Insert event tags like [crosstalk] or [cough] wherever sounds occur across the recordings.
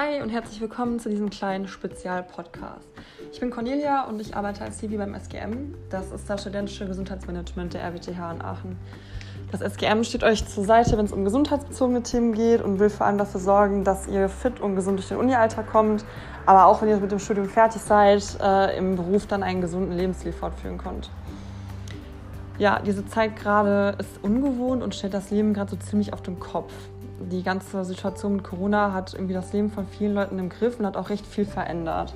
Hi und herzlich willkommen zu diesem kleinen Spezialpodcast. Ich bin Cornelia und ich arbeite als CV beim SGM. Das ist das studentische Gesundheitsmanagement der RWTH in Aachen. Das SGM steht euch zur Seite, wenn es um gesundheitsbezogene Themen geht und will vor allem dafür sorgen, dass ihr fit und gesund durch den Uni-Alltag kommt, aber auch wenn ihr mit dem Studium fertig seid, äh, im Beruf dann einen gesunden Lebensstil fortführen könnt. Ja, diese Zeit gerade ist ungewohnt und stellt das Leben gerade so ziemlich auf den Kopf die ganze Situation mit Corona hat irgendwie das Leben von vielen Leuten im Griff und hat auch recht viel verändert.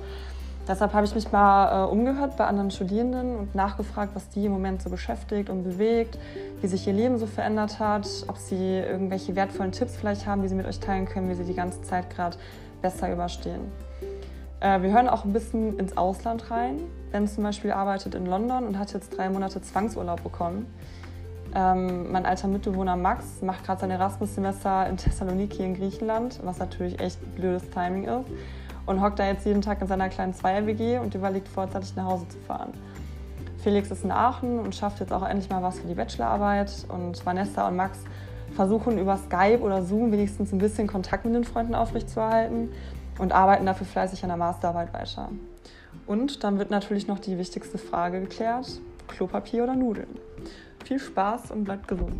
Deshalb habe ich mich mal äh, umgehört bei anderen Studierenden und nachgefragt, was die im Moment so beschäftigt und bewegt, wie sich ihr Leben so verändert hat, ob sie irgendwelche wertvollen Tipps vielleicht haben, die sie mit euch teilen können, wie sie die ganze Zeit gerade besser überstehen. Äh, wir hören auch ein bisschen ins Ausland rein. Ben zum Beispiel arbeitet in London und hat jetzt drei Monate Zwangsurlaub bekommen. Ähm, mein alter Mitbewohner Max macht gerade sein Erasmus-Semester in Thessaloniki in Griechenland, was natürlich echt blödes Timing ist. Und hockt da jetzt jeden Tag in seiner kleinen Zweier-WG und überlegt vorzeitig nach Hause zu fahren. Felix ist in Aachen und schafft jetzt auch endlich mal was für die Bachelorarbeit. Und Vanessa und Max versuchen über Skype oder Zoom wenigstens ein bisschen Kontakt mit den Freunden aufrechtzuerhalten und arbeiten dafür fleißig an der Masterarbeit weiter. Und dann wird natürlich noch die wichtigste Frage geklärt: Klopapier oder Nudeln? Viel Spaß und bleibt gesund.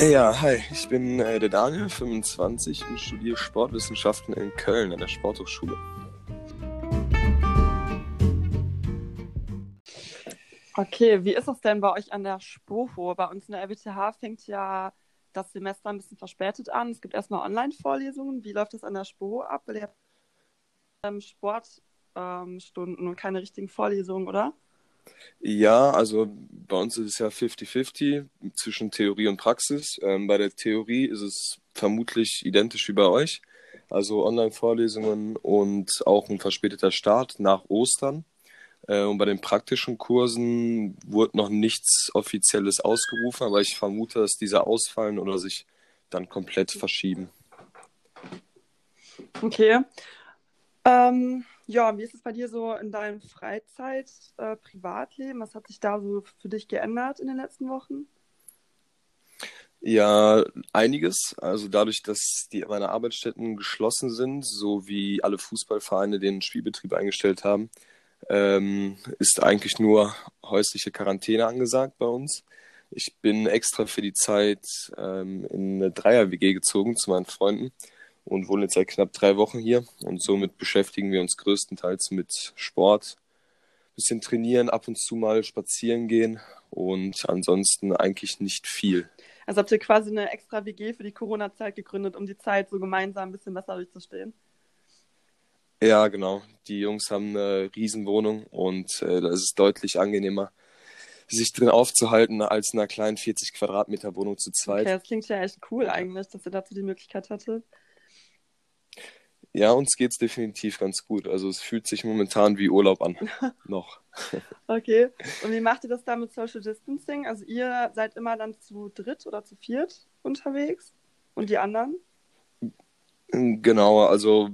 Ja, hi, ich bin äh, der Daniel, 25 und studiere Sportwissenschaften in Köln an der Sporthochschule. Okay, wie ist es denn bei euch an der Spoho? Bei uns in der RWTH fängt ja das Semester ein bisschen verspätet an. Es gibt erstmal Online-Vorlesungen. Wie läuft das an der SPO ab? Weil ihr habt ähm, Sportstunden ähm, und keine richtigen Vorlesungen, oder? Ja, also bei uns ist es ja 50-50 zwischen Theorie und Praxis. Ähm, bei der Theorie ist es vermutlich identisch wie bei euch. Also Online-Vorlesungen und auch ein verspäteter Start nach Ostern. Äh, und bei den praktischen Kursen wurde noch nichts Offizielles ausgerufen, aber ich vermute, dass diese ausfallen oder sich dann komplett verschieben. Okay. Ähm, ja, wie ist es bei dir so in deinem Freizeit, äh, Privatleben? Was hat sich da so für dich geändert in den letzten Wochen? Ja, einiges. Also dadurch, dass die meine Arbeitsstätten geschlossen sind, so wie alle Fußballvereine den Spielbetrieb eingestellt haben, ähm, ist eigentlich nur häusliche Quarantäne angesagt bei uns. Ich bin extra für die Zeit ähm, in eine Dreier-WG gezogen zu meinen Freunden und wohne jetzt seit knapp drei Wochen hier. Und somit beschäftigen wir uns größtenteils mit Sport, bisschen trainieren, ab und zu mal spazieren gehen und ansonsten eigentlich nicht viel. Also habt ihr quasi eine extra WG für die Corona-Zeit gegründet, um die Zeit so gemeinsam ein bisschen besser durchzustehen? Ja, genau. Die Jungs haben eine Riesenwohnung und äh, da ist es deutlich angenehmer, sich drin aufzuhalten, als in einer kleinen 40 Quadratmeter Wohnung zu zweit. Okay, das klingt ja echt cool eigentlich, dass ihr dazu die Möglichkeit hattet. Ja, uns geht es definitiv ganz gut. Also es fühlt sich momentan wie Urlaub an. [laughs] Noch. okay. [laughs] Und wie macht ihr das da mit Social Distancing? Also ihr seid immer dann zu dritt oder zu viert unterwegs und die anderen? Genau, also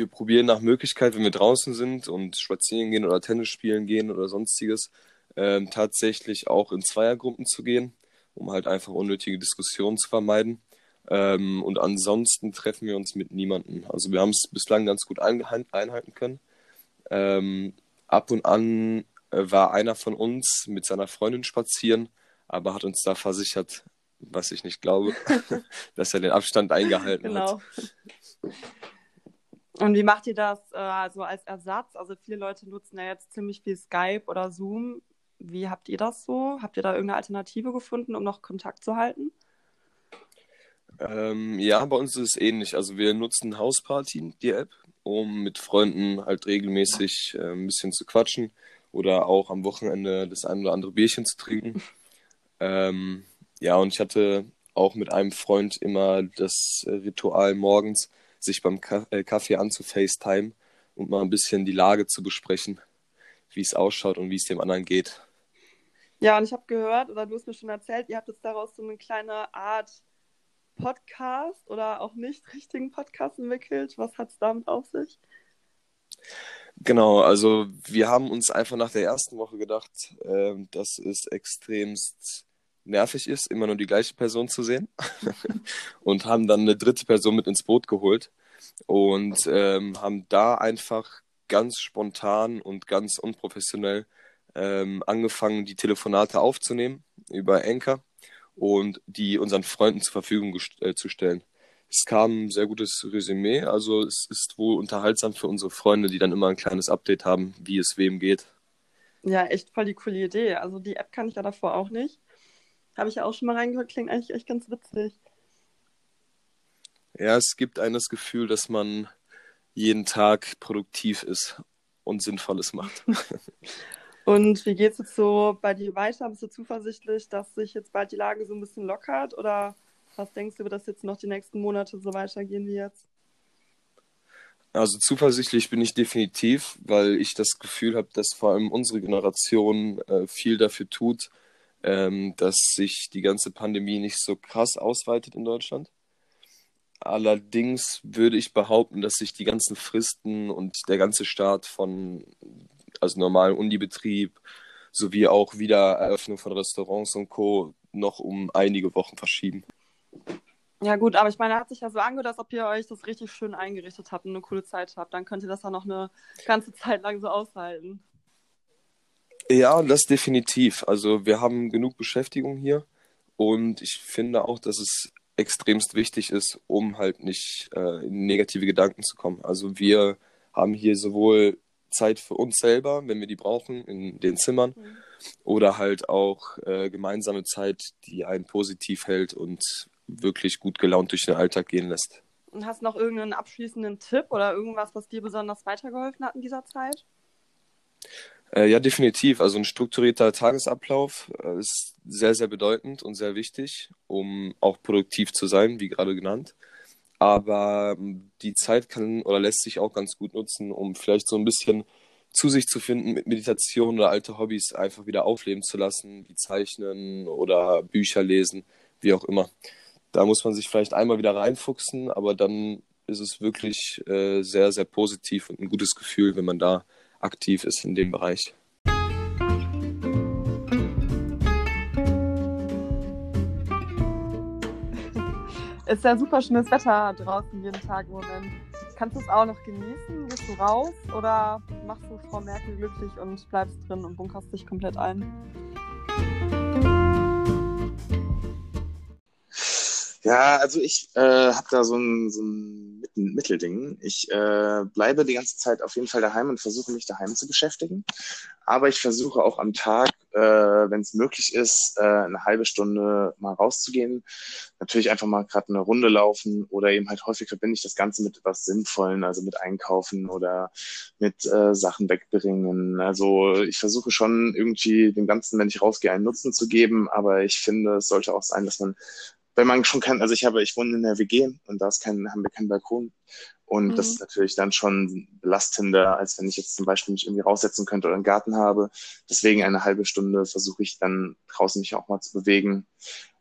wir probieren nach Möglichkeit, wenn wir draußen sind und spazieren gehen oder Tennis spielen gehen oder sonstiges, ähm, tatsächlich auch in Zweiergruppen zu gehen, um halt einfach unnötige Diskussionen zu vermeiden. Ähm, und ansonsten treffen wir uns mit niemandem. Also wir haben es bislang ganz gut einhalten können. Ähm, ab und an äh, war einer von uns mit seiner Freundin spazieren, aber hat uns da versichert, was ich nicht glaube, [laughs] [laughs] dass er den Abstand eingehalten genau. hat. Und wie macht ihr das äh, also als Ersatz? Also viele Leute nutzen ja jetzt ziemlich viel Skype oder Zoom. Wie habt ihr das so? Habt ihr da irgendeine Alternative gefunden, um noch Kontakt zu halten? Ähm, ja, bei uns ist es ähnlich. Also wir nutzen Hausparty, die App, um mit Freunden halt regelmäßig äh, ein bisschen zu quatschen oder auch am Wochenende das ein oder andere Bierchen zu trinken. [laughs] ähm, ja, und ich hatte auch mit einem Freund immer das Ritual morgens, sich beim äh, Kaffee anzufacetime und mal ein bisschen die Lage zu besprechen, wie es ausschaut und wie es dem anderen geht. Ja, und ich habe gehört, oder du hast mir schon erzählt, ihr habt jetzt daraus so eine kleine Art Podcast oder auch nicht richtigen Podcast entwickelt. Was hat es damit auf sich? Genau, also wir haben uns einfach nach der ersten Woche gedacht, äh, dass es extremst nervig ist, immer nur die gleiche Person zu sehen. [laughs] und haben dann eine dritte Person mit ins Boot geholt und ähm, haben da einfach ganz spontan und ganz unprofessionell ähm, angefangen, die Telefonate aufzunehmen über Anchor und die unseren Freunden zur Verfügung äh, zu stellen. Es kam ein sehr gutes Resümee, also es ist wohl unterhaltsam für unsere Freunde, die dann immer ein kleines Update haben, wie es wem geht. Ja, echt voll die coole Idee. Also die App kann ich ja davor auch nicht. Habe ich ja auch schon mal reingehört, klingt eigentlich echt ganz witzig. Ja, es gibt einem das Gefühl, dass man jeden Tag produktiv ist und Sinnvolles macht. [laughs] und wie geht es jetzt so bei dir weiter? Bist du zuversichtlich, dass sich jetzt bald die Lage so ein bisschen lockert oder was denkst du, wird das jetzt noch die nächsten Monate so weitergehen wie jetzt? Also zuversichtlich bin ich definitiv, weil ich das Gefühl habe, dass vor allem unsere Generation äh, viel dafür tut, ähm, dass sich die ganze Pandemie nicht so krass ausweitet in Deutschland. Allerdings würde ich behaupten, dass sich die ganzen Fristen und der ganze Start von also normalen Unibetrieb sowie auch Wiedereröffnung von Restaurants und Co. noch um einige Wochen verschieben. Ja, gut, aber ich meine, hat sich ja so angehört, als ob ihr euch das richtig schön eingerichtet habt und eine coole Zeit habt. Dann könnt ihr das ja noch eine ganze Zeit lang so aushalten. Ja, das definitiv. Also, wir haben genug Beschäftigung hier und ich finde auch, dass es extremst wichtig ist, um halt nicht äh, in negative Gedanken zu kommen. Also, wir haben hier sowohl Zeit für uns selber, wenn wir die brauchen, in den Zimmern, mhm. oder halt auch äh, gemeinsame Zeit, die einen positiv hält und wirklich gut gelaunt durch den Alltag gehen lässt. Und hast noch irgendeinen abschließenden Tipp oder irgendwas, was dir besonders weitergeholfen hat in dieser Zeit? Äh, ja, definitiv. Also ein strukturierter Tagesablauf äh, ist sehr, sehr bedeutend und sehr wichtig, um auch produktiv zu sein, wie gerade genannt. Aber ähm, die Zeit kann oder lässt sich auch ganz gut nutzen, um vielleicht so ein bisschen zu sich zu finden mit Meditation oder alte Hobbys einfach wieder aufleben zu lassen, wie Zeichnen oder Bücher lesen, wie auch immer. Da muss man sich vielleicht einmal wieder reinfuchsen, aber dann ist es wirklich äh, sehr, sehr positiv und ein gutes Gefühl, wenn man da aktiv ist in dem Bereich. ist ja super schönes Wetter draußen jeden Tag im Moment. Kannst du es auch noch genießen? Gehst du raus oder machst du Frau Merkel glücklich und bleibst drin und bunkerst dich komplett ein? Ja, also ich äh, habe da so ein, so ein Mittelding. Ich äh, bleibe die ganze Zeit auf jeden Fall daheim und versuche mich daheim zu beschäftigen. Aber ich versuche auch am Tag, äh, wenn es möglich ist, äh, eine halbe Stunde mal rauszugehen. Natürlich einfach mal gerade eine Runde laufen oder eben halt häufig verbinde ich das Ganze mit etwas Sinnvollen, also mit Einkaufen oder mit äh, Sachen wegbringen. Also ich versuche schon irgendwie dem Ganzen, wenn ich rausgehe, einen Nutzen zu geben. Aber ich finde, es sollte auch sein, dass man wenn man schon kann, also ich habe, ich wohne in der WG und da ist kein, haben wir keinen Balkon. Und mhm. das ist natürlich dann schon belastender, als wenn ich jetzt zum Beispiel mich irgendwie raussetzen könnte oder einen Garten habe. Deswegen eine halbe Stunde versuche ich dann draußen mich auch mal zu bewegen,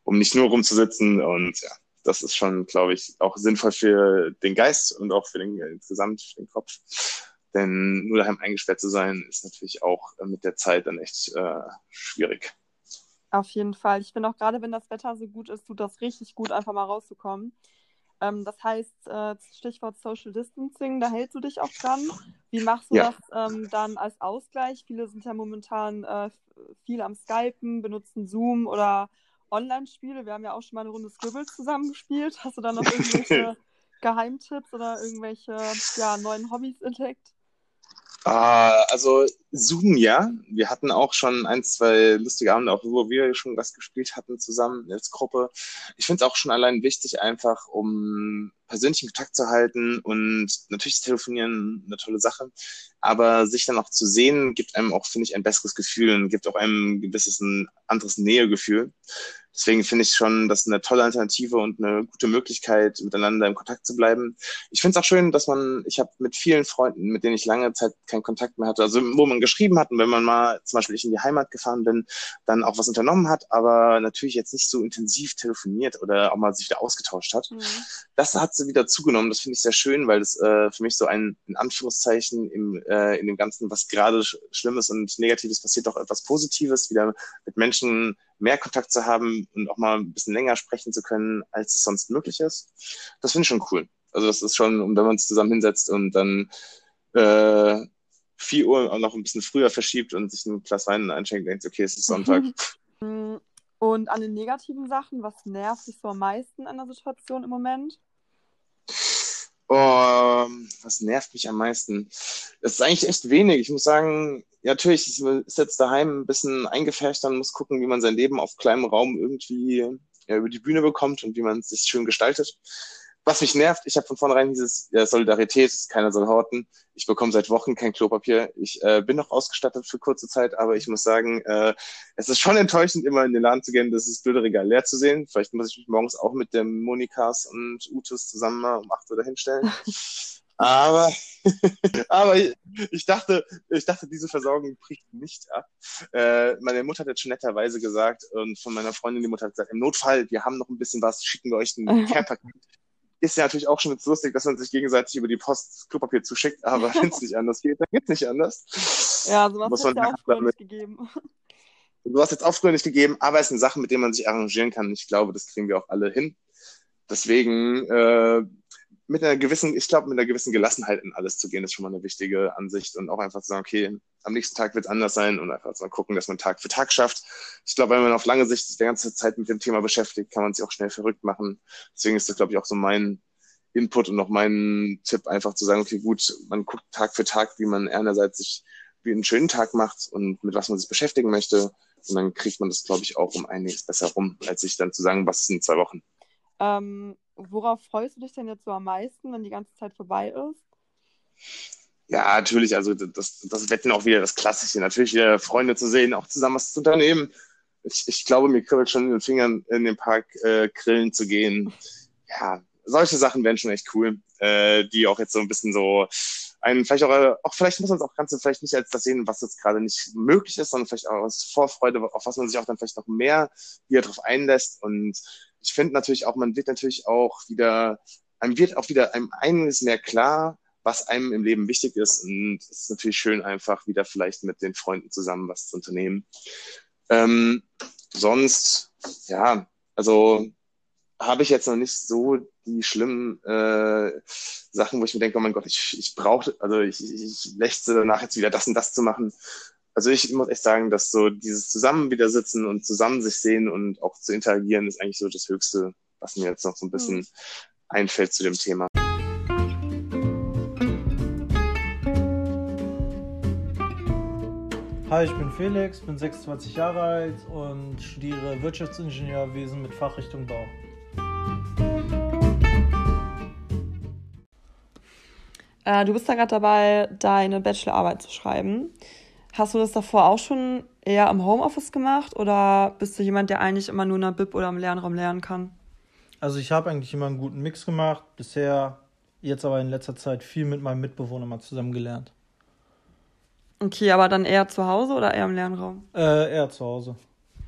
um nicht nur rumzusitzen. Und ja, das ist schon, glaube ich, auch sinnvoll für den Geist und auch für den insgesamt für den Kopf. Denn nur daheim eingesperrt zu sein, ist natürlich auch mit der Zeit dann echt äh, schwierig. Auf jeden Fall. Ich finde auch gerade, wenn das Wetter so gut ist, tut das richtig gut, einfach mal rauszukommen. Ähm, das heißt, äh, Stichwort Social Distancing, da hältst du dich auch dran. Wie machst du ja. das ähm, dann als Ausgleich? Viele sind ja momentan äh, viel am Skypen, benutzen Zoom oder Online-Spiele. Wir haben ja auch schon mal eine Runde Scribble zusammengespielt. Hast du da noch [laughs] irgendwelche Geheimtipps oder irgendwelche ja, neuen Hobbys entdeckt? Uh, also Zoom, ja. Wir hatten auch schon ein, zwei lustige Abende, auch wo wir schon was gespielt hatten zusammen als Gruppe. Ich finde es auch schon allein wichtig, einfach um persönlichen Kontakt zu halten und natürlich ist Telefonieren eine tolle Sache, aber sich dann auch zu sehen, gibt einem auch, finde ich, ein besseres Gefühl und gibt auch einem ein gewisses ein anderes Nähegefühl. Deswegen finde ich schon, das eine tolle Alternative und eine gute Möglichkeit, miteinander im Kontakt zu bleiben. Ich finde es auch schön, dass man, ich habe mit vielen Freunden, mit denen ich lange Zeit keinen Kontakt mehr hatte, also wo man geschrieben hat und wenn man mal zum Beispiel ich in die Heimat gefahren bin, dann auch was unternommen hat, aber natürlich jetzt nicht so intensiv telefoniert oder auch mal sich wieder ausgetauscht hat. Mhm. Das hat sie wieder zugenommen. Das finde ich sehr schön, weil das äh, für mich so ein, in Anführungszeichen, im, äh, in dem Ganzen, was gerade Schlimmes und Negatives passiert, doch etwas Positives, wieder mit Menschen mehr Kontakt zu haben und auch mal ein bisschen länger sprechen zu können, als es sonst möglich ist. Das finde ich schon cool. Also das ist schon, wenn man uns zusammen hinsetzt und dann äh, 4 Uhr auch noch ein bisschen früher verschiebt und sich ein Glas Wein einschenkt, denkt, okay, es ist Sonntag. [laughs] Und an den negativen Sachen, was nervt dich so am meisten an der Situation im Moment? Oh, was nervt mich am meisten? Das ist eigentlich echt wenig. Ich muss sagen, ja, natürlich ist jetzt daheim ein bisschen eingefärbt, dann muss gucken, wie man sein Leben auf kleinem Raum irgendwie ja, über die Bühne bekommt und wie man es sich schön gestaltet. Was mich nervt, ich habe von vornherein dieses ja, Solidarität, keiner soll horten. Ich bekomme seit Wochen kein Klopapier. Ich äh, bin noch ausgestattet für kurze Zeit, aber ich muss sagen, äh, es ist schon enttäuschend, immer in den Laden zu gehen, das ist blöde Regal leer zu sehen. Vielleicht muss ich mich morgens auch mit dem Monikas und Utus zusammen mal um acht Uhr hinstellen. [laughs] Aber, [laughs] aber ich dachte, ich dachte, diese Versorgung bricht nicht ab. Äh, meine Mutter hat jetzt schon netterweise gesagt und von meiner Freundin, die Mutter hat gesagt, im Notfall, wir haben noch ein bisschen was, schicken wir euch ein [laughs] Care-Paket. Ist ja natürlich auch schon jetzt lustig, dass man sich gegenseitig über die Post Klopapier zuschickt, aber [laughs] wenn es nicht anders geht, dann geht es nicht anders. Ja, so was hat ja auch früher nicht gegeben. Du hast jetzt auch früher nicht gegeben, aber es sind Sachen, mit denen man sich arrangieren kann. Ich glaube, das kriegen wir auch alle hin. Deswegen äh, mit einer gewissen, ich glaube, mit einer gewissen Gelassenheit in alles zu gehen, ist schon mal eine wichtige Ansicht und auch einfach zu sagen, okay, am nächsten Tag wird es anders sein und einfach mal gucken, dass man Tag für Tag schafft. Ich glaube, wenn man auf lange Sicht sich die ganze Zeit mit dem Thema beschäftigt, kann man sich auch schnell verrückt machen. Deswegen ist das, glaube ich, auch so mein Input und noch mein Tipp, einfach zu sagen, okay, gut, man guckt Tag für Tag, wie man einerseits sich wie einen schönen Tag macht und mit was man sich beschäftigen möchte. Und dann kriegt man das, glaube ich, auch um einiges besser rum, als sich dann zu sagen, was ist in zwei Wochen. Ähm, worauf freust du dich denn jetzt so am meisten, wenn die ganze Zeit vorbei ist? Ja, natürlich, also das, das Wetten auch wieder das Klassische. Natürlich wieder Freunde zu sehen, auch zusammen was zu unternehmen. Ich, ich glaube, mir kribbelt schon in den Fingern, in den Park äh, grillen zu gehen. Ja, solche Sachen wären schon echt cool, äh, die auch jetzt so ein bisschen so einen vielleicht auch, auch vielleicht muss man es auch ganz vielleicht nicht als das sehen, was jetzt gerade nicht möglich ist, sondern vielleicht auch als Vorfreude, auf was man sich auch dann vielleicht noch mehr wieder drauf einlässt und ich finde natürlich auch, man wird natürlich auch wieder, einem wird auch wieder einem einiges mehr klar, was einem im Leben wichtig ist. Und es ist natürlich schön, einfach wieder vielleicht mit den Freunden zusammen was zu unternehmen. Ähm, sonst, ja, also habe ich jetzt noch nicht so die schlimmen äh, Sachen, wo ich mir denke, oh mein Gott, ich, ich brauche, also ich, ich, ich lächze danach jetzt wieder das und das zu machen. Also ich muss echt sagen, dass so dieses Zusammen wieder sitzen und zusammen sich sehen und auch zu interagieren ist eigentlich so das Höchste, was mir jetzt noch so ein bisschen mhm. einfällt zu dem Thema. Hi, ich bin Felix, bin 26 Jahre alt und studiere Wirtschaftsingenieurwesen mit Fachrichtung Bau. Äh, du bist da gerade dabei, deine Bachelorarbeit zu schreiben. Hast du das davor auch schon eher am Homeoffice gemacht oder bist du jemand, der eigentlich immer nur in der Bib oder im Lernraum lernen kann? Also ich habe eigentlich immer einen guten Mix gemacht. Bisher, jetzt aber in letzter Zeit viel mit meinem Mitbewohner mal zusammen gelernt. Okay, aber dann eher zu Hause oder eher im Lernraum? Äh, eher zu Hause.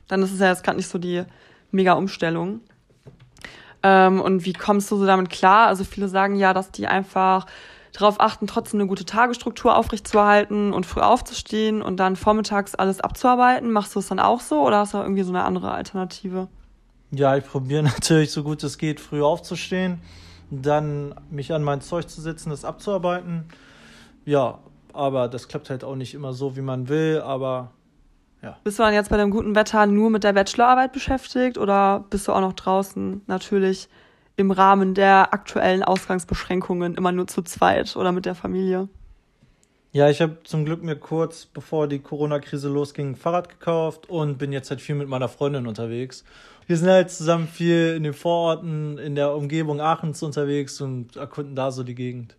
Dann ist es ja jetzt gerade nicht so die mega Umstellung. Ähm, und wie kommst du so damit klar? Also viele sagen ja, dass die einfach darauf achten, trotzdem eine gute Tagesstruktur aufrechtzuerhalten und früh aufzustehen und dann vormittags alles abzuarbeiten. Machst du es dann auch so oder hast du irgendwie so eine andere Alternative? Ja, ich probiere [laughs] natürlich so gut es geht, früh aufzustehen, dann mich an mein Zeug zu setzen, das abzuarbeiten. Ja, aber das klappt halt auch nicht immer so, wie man will, aber ja. Bist du dann jetzt bei dem guten Wetter nur mit der Bachelorarbeit beschäftigt oder bist du auch noch draußen natürlich im Rahmen der aktuellen Ausgangsbeschränkungen immer nur zu zweit oder mit der Familie? Ja, ich habe zum Glück mir kurz bevor die Corona-Krise losging ein Fahrrad gekauft und bin jetzt halt viel mit meiner Freundin unterwegs. Wir sind halt zusammen viel in den Vororten, in der Umgebung Aachens unterwegs und erkunden da so die Gegend.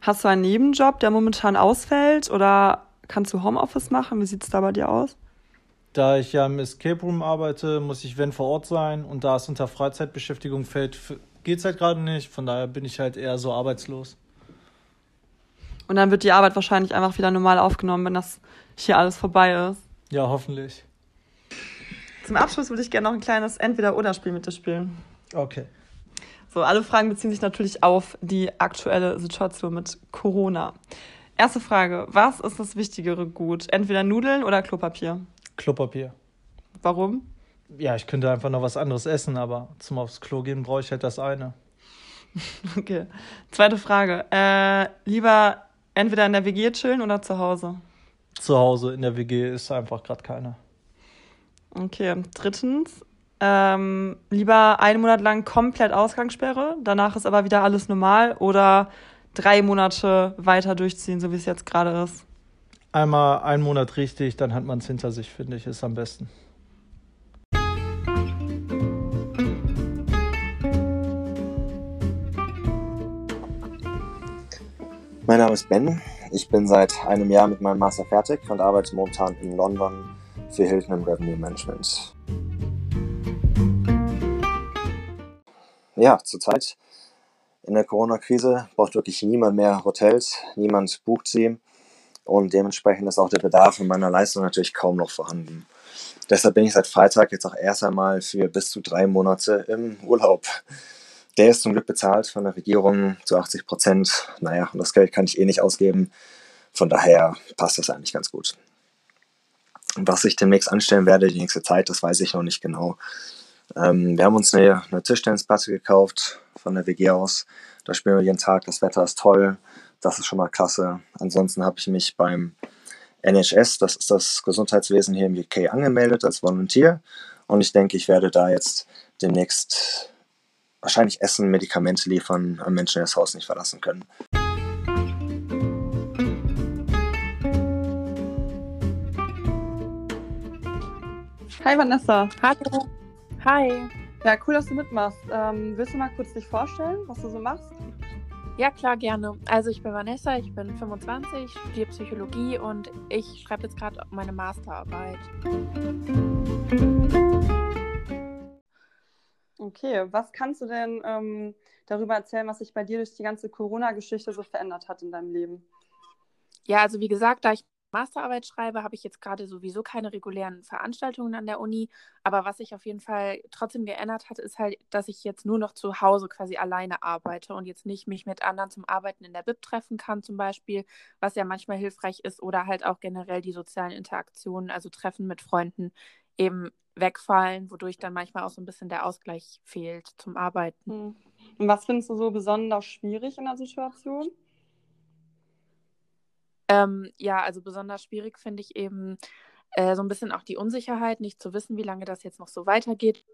Hast du einen Nebenjob, der momentan ausfällt oder kannst du Homeoffice machen? Wie sieht es da bei dir aus? Da ich ja im Escape Room arbeite, muss ich, wenn vor Ort sein und da es unter Freizeitbeschäftigung fällt, geht es halt gerade nicht. Von daher bin ich halt eher so arbeitslos. Und dann wird die Arbeit wahrscheinlich einfach wieder normal aufgenommen, wenn das hier alles vorbei ist. Ja, hoffentlich. Zum Abschluss würde ich gerne noch ein kleines Entweder-Oder-Spiel mit dir spielen. Okay. So, alle Fragen beziehen sich natürlich auf die aktuelle Situation mit Corona. Erste Frage: Was ist das wichtigere Gut? Entweder Nudeln oder Klopapier? Klopapier. Warum? Ja, ich könnte einfach noch was anderes essen, aber zum aufs Klo gehen brauche ich halt das eine. [laughs] Okay. Zweite Frage: äh, Lieber entweder in der WG chillen oder zu Hause? Zu Hause in der WG ist einfach gerade keiner. Okay. Drittens: ähm, Lieber einen Monat lang komplett Ausgangssperre, danach ist aber wieder alles normal oder drei Monate weiter durchziehen, so wie es jetzt gerade ist? Einmal einen Monat richtig, dann hat man es hinter sich, finde ich, ist am besten. Mein Name ist Ben. Ich bin seit einem Jahr mit meinem Master fertig und arbeite momentan in London für Hilton im Revenue Management. Ja, zurzeit in der Corona-Krise braucht wirklich niemand mehr Hotels, niemand bucht sie und dementsprechend ist auch der Bedarf in meiner Leistung natürlich kaum noch vorhanden. Deshalb bin ich seit Freitag jetzt auch erst einmal für bis zu drei Monate im Urlaub. Der ist zum Glück bezahlt von der Regierung zu 80 Prozent. Naja, und das Geld kann ich eh nicht ausgeben. Von daher passt das eigentlich ganz gut. Was ich demnächst anstellen werde, die nächste Zeit, das weiß ich noch nicht genau. Ähm, wir haben uns eine, eine Tischtennisplatte gekauft von der WG aus. Da spielen wir jeden Tag. Das Wetter ist toll. Das ist schon mal klasse. Ansonsten habe ich mich beim NHS, das ist das Gesundheitswesen hier im UK, angemeldet als Volunteer. Und ich denke, ich werde da jetzt demnächst wahrscheinlich Essen, Medikamente liefern an Menschen, die das Haus nicht verlassen können. Hi Vanessa. Hallo. Hi. Ja, cool, dass du mitmachst. Ähm, willst du mal kurz dich vorstellen, was du so machst? Ja, klar, gerne. Also ich bin Vanessa, ich bin 25, studiere Psychologie und ich schreibe jetzt gerade meine Masterarbeit. Okay, was kannst du denn ähm, darüber erzählen, was sich bei dir durch die ganze Corona-Geschichte so verändert hat in deinem Leben? Ja, also wie gesagt, da ich Masterarbeit schreibe, habe ich jetzt gerade sowieso keine regulären Veranstaltungen an der Uni. Aber was sich auf jeden Fall trotzdem geändert hat, ist halt, dass ich jetzt nur noch zu Hause quasi alleine arbeite und jetzt nicht mich mit anderen zum Arbeiten in der Bib treffen kann, zum Beispiel, was ja manchmal hilfreich ist, oder halt auch generell die sozialen Interaktionen, also Treffen mit Freunden, eben wegfallen, wodurch dann manchmal auch so ein bisschen der Ausgleich fehlt zum Arbeiten. Hm. Und was findest du so besonders schwierig in der Situation? Ähm, ja, also besonders schwierig finde ich eben äh, so ein bisschen auch die Unsicherheit, nicht zu wissen, wie lange das jetzt noch so weitergeht.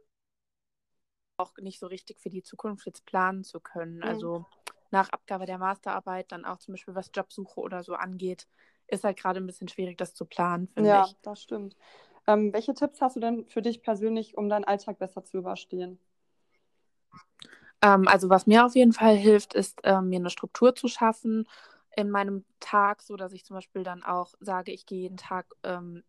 Auch nicht so richtig für die Zukunft jetzt planen zu können. Mhm. Also nach Abgabe der Masterarbeit, dann auch zum Beispiel was Jobsuche oder so angeht, ist halt gerade ein bisschen schwierig, das zu planen, finde Ja, ich. das stimmt. Ähm, welche Tipps hast du denn für dich persönlich, um deinen Alltag besser zu überstehen? Ähm, also was mir auf jeden Fall hilft, ist ähm, mir eine Struktur zu schaffen in meinem Tag, so dass ich zum Beispiel dann auch sage, ich gehe jeden Tag ähm,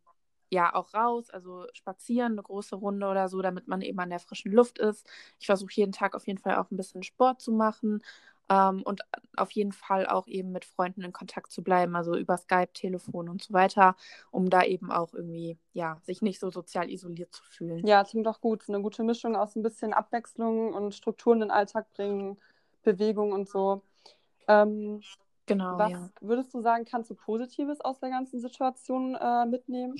ja auch raus, also spazieren, eine große Runde oder so, damit man eben an der frischen Luft ist. Ich versuche jeden Tag auf jeden Fall auch ein bisschen Sport zu machen ähm, und auf jeden Fall auch eben mit Freunden in Kontakt zu bleiben, also über Skype, Telefon und so weiter, um da eben auch irgendwie, ja, sich nicht so sozial isoliert zu fühlen. Ja, klingt doch gut. Eine gute Mischung aus ein bisschen Abwechslung und Strukturen in den Alltag bringen, Bewegung und so. Ähm, Genau, was ja. würdest du sagen, kannst du Positives aus der ganzen Situation äh, mitnehmen?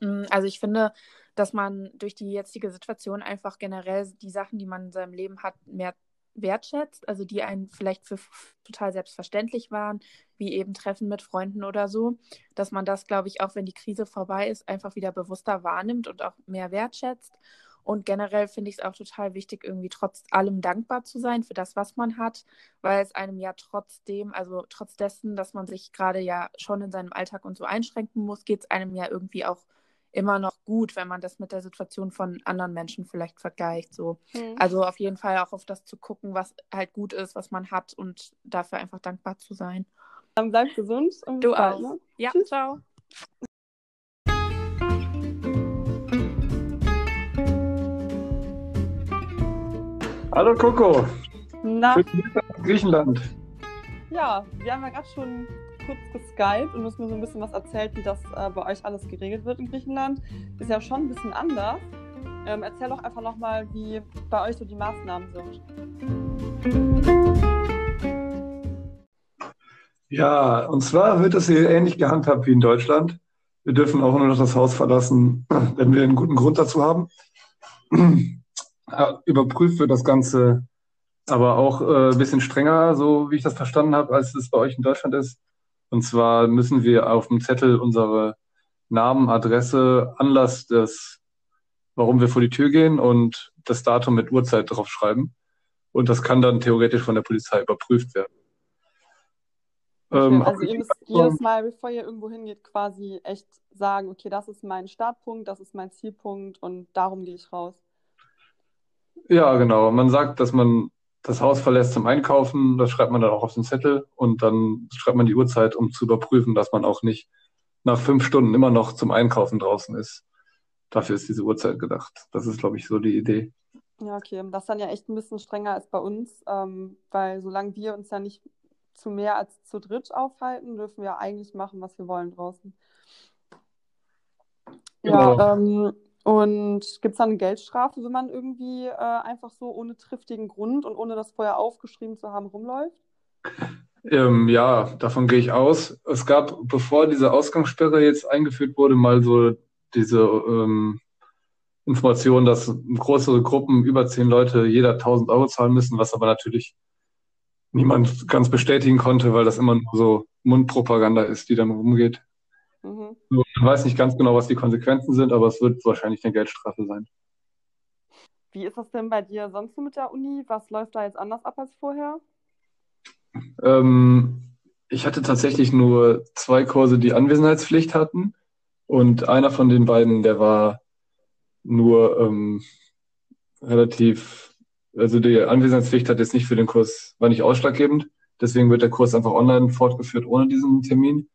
Mm, Also ich finde, dass man durch die jetzige Situation einfach generell die Sachen, die man in seinem Leben hat, mehr wertschätzt, also die einen vielleicht für total selbstverständlich waren, wie eben Treffen mit Freunden oder so, dass man das, glaube ich, auch wenn die Krise vorbei ist, einfach wieder bewusster wahrnimmt und auch mehr wertschätzt. Und generell finde ich es auch total wichtig, irgendwie trotz allem dankbar zu sein für das, was man hat, weil es einem ja trotzdem, also trotz dessen, dass man sich gerade ja schon in seinem Alltag und so einschränken muss, geht es einem ja irgendwie auch immer noch gut, wenn man das mit der Situation von anderen Menschen vielleicht vergleicht. So. Hm. Also auf jeden Fall auch auf das zu gucken, was halt gut ist, was man hat und dafür einfach dankbar zu sein. Dann bleib gesund und Du auch. ne? Ja, ciao. Hallo Coco. Na, Griechenland. ja, wir haben ja gerade schon kurz geskypt und du hast mir so ein bisschen was erzählt, wie das äh, bei euch alles geregelt wird in Griechenland. Ist ja schon ein bisschen anders. Ähm, erzähl doch einfach nochmal, wie bei euch so die Maßnahmen sind. Ja, und zwar wird das hier ähnlich gehandhabt wie in Deutschland. Wir dürfen auch nur noch das Haus verlassen, wenn wir einen guten Grund dazu haben. Überprüft wird das Ganze aber auch äh, ein bisschen strenger, so wie ich das verstanden habe, als es bei euch in Deutschland ist. Und zwar müssen wir auf dem Zettel unsere Namen, Adresse, Anlass des, warum wir vor die Tür gehen und das Datum mit Uhrzeit draufschreiben. Und das kann dann theoretisch von der Polizei überprüft werden. Ähm, also ihr müsst jedes Mal, bevor ihr irgendwo hingeht, quasi echt sagen, okay, das ist mein Startpunkt, das ist mein Zielpunkt und darum gehe ich raus. Ja, genau. Man sagt, dass man das Haus verlässt zum Einkaufen, das schreibt man dann auch auf den Zettel und dann schreibt man die Uhrzeit, um zu überprüfen, dass man auch nicht nach fünf Stunden immer noch zum Einkaufen draußen ist. Dafür ist diese Uhrzeit gedacht. Das ist, glaube ich, so die Idee. Ja, okay. Das ist dann ja echt ein bisschen strenger als bei uns, ähm, weil solange wir uns ja nicht zu mehr als zu dritt aufhalten, dürfen wir eigentlich machen, was wir wollen draußen. Ja, Genau. ähm, und gibt es dann eine Geldstrafe, wenn man irgendwie äh, einfach so ohne triftigen Grund und ohne das vorher aufgeschrieben zu haben rumläuft? Ähm, ja, davon gehe ich aus. Es gab, bevor diese Ausgangssperre jetzt eingeführt wurde, mal so diese ähm, Information, dass größere Gruppen, über zehn Leute, jeder 1000 Euro zahlen müssen, was aber natürlich niemand ganz bestätigen konnte, weil das immer nur so Mundpropaganda ist, die dann rumgeht. Mhm. So, Man weiß nicht ganz genau, was die Konsequenzen sind, aber es wird wahrscheinlich eine Geldstrafe sein. Wie ist das denn bei dir sonst so mit der Uni? Was läuft da jetzt anders ab als vorher? Ähm, ich hatte tatsächlich nur zwei Kurse, die Anwesenheitspflicht hatten. Und einer von den beiden, der war nur ähm, relativ, also die Anwesenheitspflicht hat jetzt nicht für den Kurs, war nicht ausschlaggebend. Deswegen wird der Kurs einfach online fortgeführt ohne diesen Termin.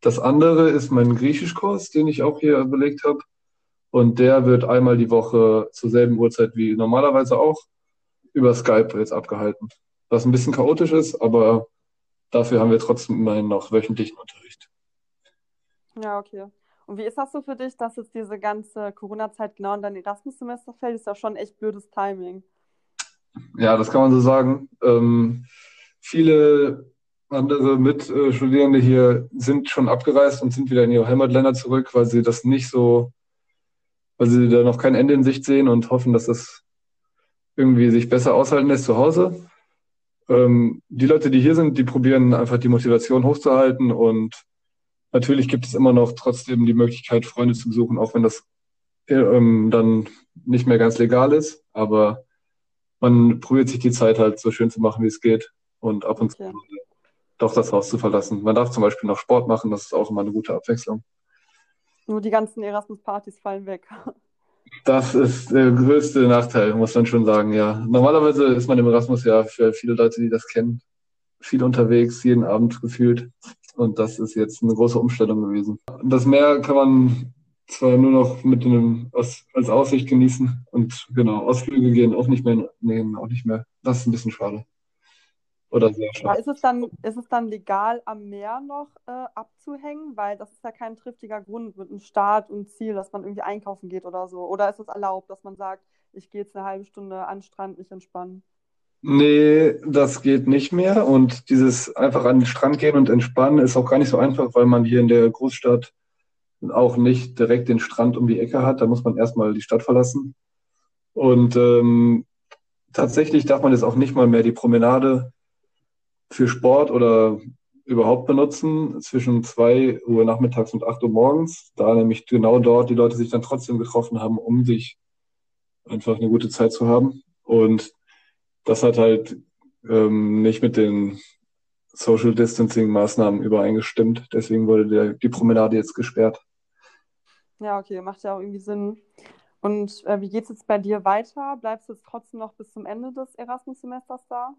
Das andere ist mein Griechischkurs, den ich auch hier belegt habe. Und der wird einmal die Woche zur selben Uhrzeit wie normalerweise auch über Skype jetzt abgehalten. Was ein bisschen chaotisch ist, aber dafür haben wir trotzdem immerhin noch wöchentlichen Unterricht. Ja, okay. Und wie ist das so für dich, dass jetzt diese ganze Corona-Zeit genau in dein Erasmus-Semester fällt? Ist ja schon echt blödes Timing. Ja, das kann man so sagen. Ähm, viele andere Mitstudierende hier sind schon abgereist und sind wieder in ihre Heimatländer zurück, weil sie das nicht so, weil sie da noch kein Ende in Sicht sehen und hoffen, dass das irgendwie sich besser aushalten lässt zu Hause. Ähm, die Leute, die hier sind, die probieren einfach die Motivation hochzuhalten und natürlich gibt es immer noch trotzdem die Möglichkeit, Freunde zu besuchen, auch wenn das ähm, dann nicht mehr ganz legal ist, aber man probiert sich die Zeit halt so schön zu machen, wie es geht und ab und zu doch das Haus zu verlassen. Man darf zum Beispiel noch Sport machen, das ist auch immer eine gute Abwechslung. Nur die ganzen Erasmus-Partys fallen weg. [laughs] Das ist der größte Nachteil, muss man schon sagen, ja. Normalerweise ist man im Erasmus ja für viele Leute, die das kennen, viel unterwegs, jeden Abend gefühlt. Und das ist jetzt eine große Umstellung gewesen. Das Meer kann man zwar nur noch mit einem, als, Aussicht genießen und genau, Ausflüge gehen auch nicht mehr, nee, auch nicht mehr. Das ist ein bisschen schade. Oder sehr Aber ist es dann, ist es dann legal, am Meer noch äh, abzuhängen? Weil das ist ja kein triftiger Grund mit einem Start und Ziel, dass man irgendwie einkaufen geht oder so. Oder ist es erlaubt, dass man sagt, ich gehe jetzt eine halbe Stunde an den Strand, mich entspannen? Nee, das geht nicht mehr. Und dieses einfach an den Strand gehen und entspannen ist auch gar nicht so einfach, weil man hier in der Großstadt auch nicht direkt den Strand um die Ecke hat. Da muss man erstmal die Stadt verlassen. Und ähm, tatsächlich darf man jetzt auch nicht mal mehr die Promenade für Sport oder überhaupt benutzen zwischen zwei Uhr nachmittags und acht Uhr morgens, da nämlich genau dort die Leute sich dann trotzdem getroffen haben, um sich einfach eine gute Zeit zu haben. Und das hat halt ähm, nicht mit den Social Distancing Maßnahmen übereingestimmt. Deswegen wurde der, die Promenade jetzt gesperrt. Ja, okay, macht ja auch irgendwie Sinn. Und äh, wie geht es jetzt bei dir weiter? Bleibst du jetzt trotzdem noch bis zum Ende des Erasmus-Semesters da?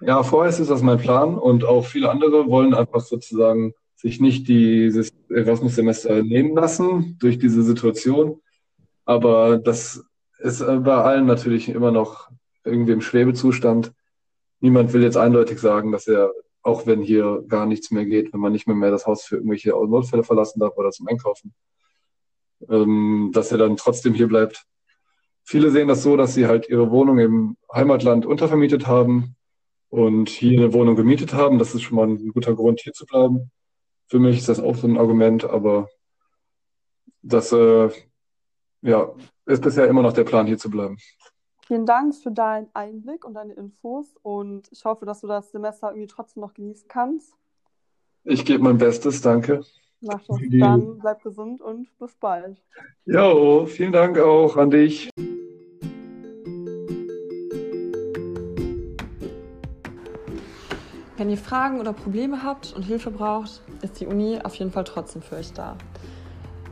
Ja, vorerst ist das mein Plan und auch viele andere wollen einfach sozusagen sich nicht dieses Erasmus-Semester nehmen lassen durch diese Situation. Aber das ist äh, bei allen natürlich immer noch irgendwie im Schwebezustand. Niemand will jetzt eindeutig sagen, dass er, auch wenn hier gar nichts mehr geht, wenn man nicht mehr, mehr das Haus für irgendwelche Notfälle verlassen darf oder zum Einkaufen, ähm, dass er dann trotzdem hier bleibt. Viele sehen das so, dass sie halt ihre Wohnung im Heimatland untervermietet haben und hier eine Wohnung gemietet haben. Das ist schon mal ein guter Grund, hier zu bleiben. Für mich ist das auch so ein Argument, aber das äh, ja, ist bisher immer noch der Plan, hier zu bleiben. Vielen Dank für deinen Einblick und deine Infos und ich hoffe, dass du das Semester irgendwie trotzdem noch genießen kannst. Ich gebe mein Bestes, danke. Mach das. Dann bleib gesund und bis bald. Jo, vielen Dank auch an dich. Wenn ihr Fragen oder Probleme habt und Hilfe braucht, ist die Uni auf jeden Fall trotzdem für euch da.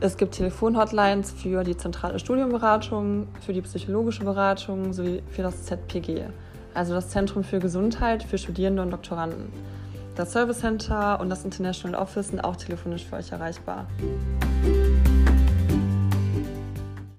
Es gibt Telefonhotlines für die zentrale Studienberatung, für die psychologische Beratung sowie für das ZPG, also das Zentrum für Gesundheit für Studierende und Doktoranden. Das Service Center und das International Office sind auch telefonisch für euch erreichbar.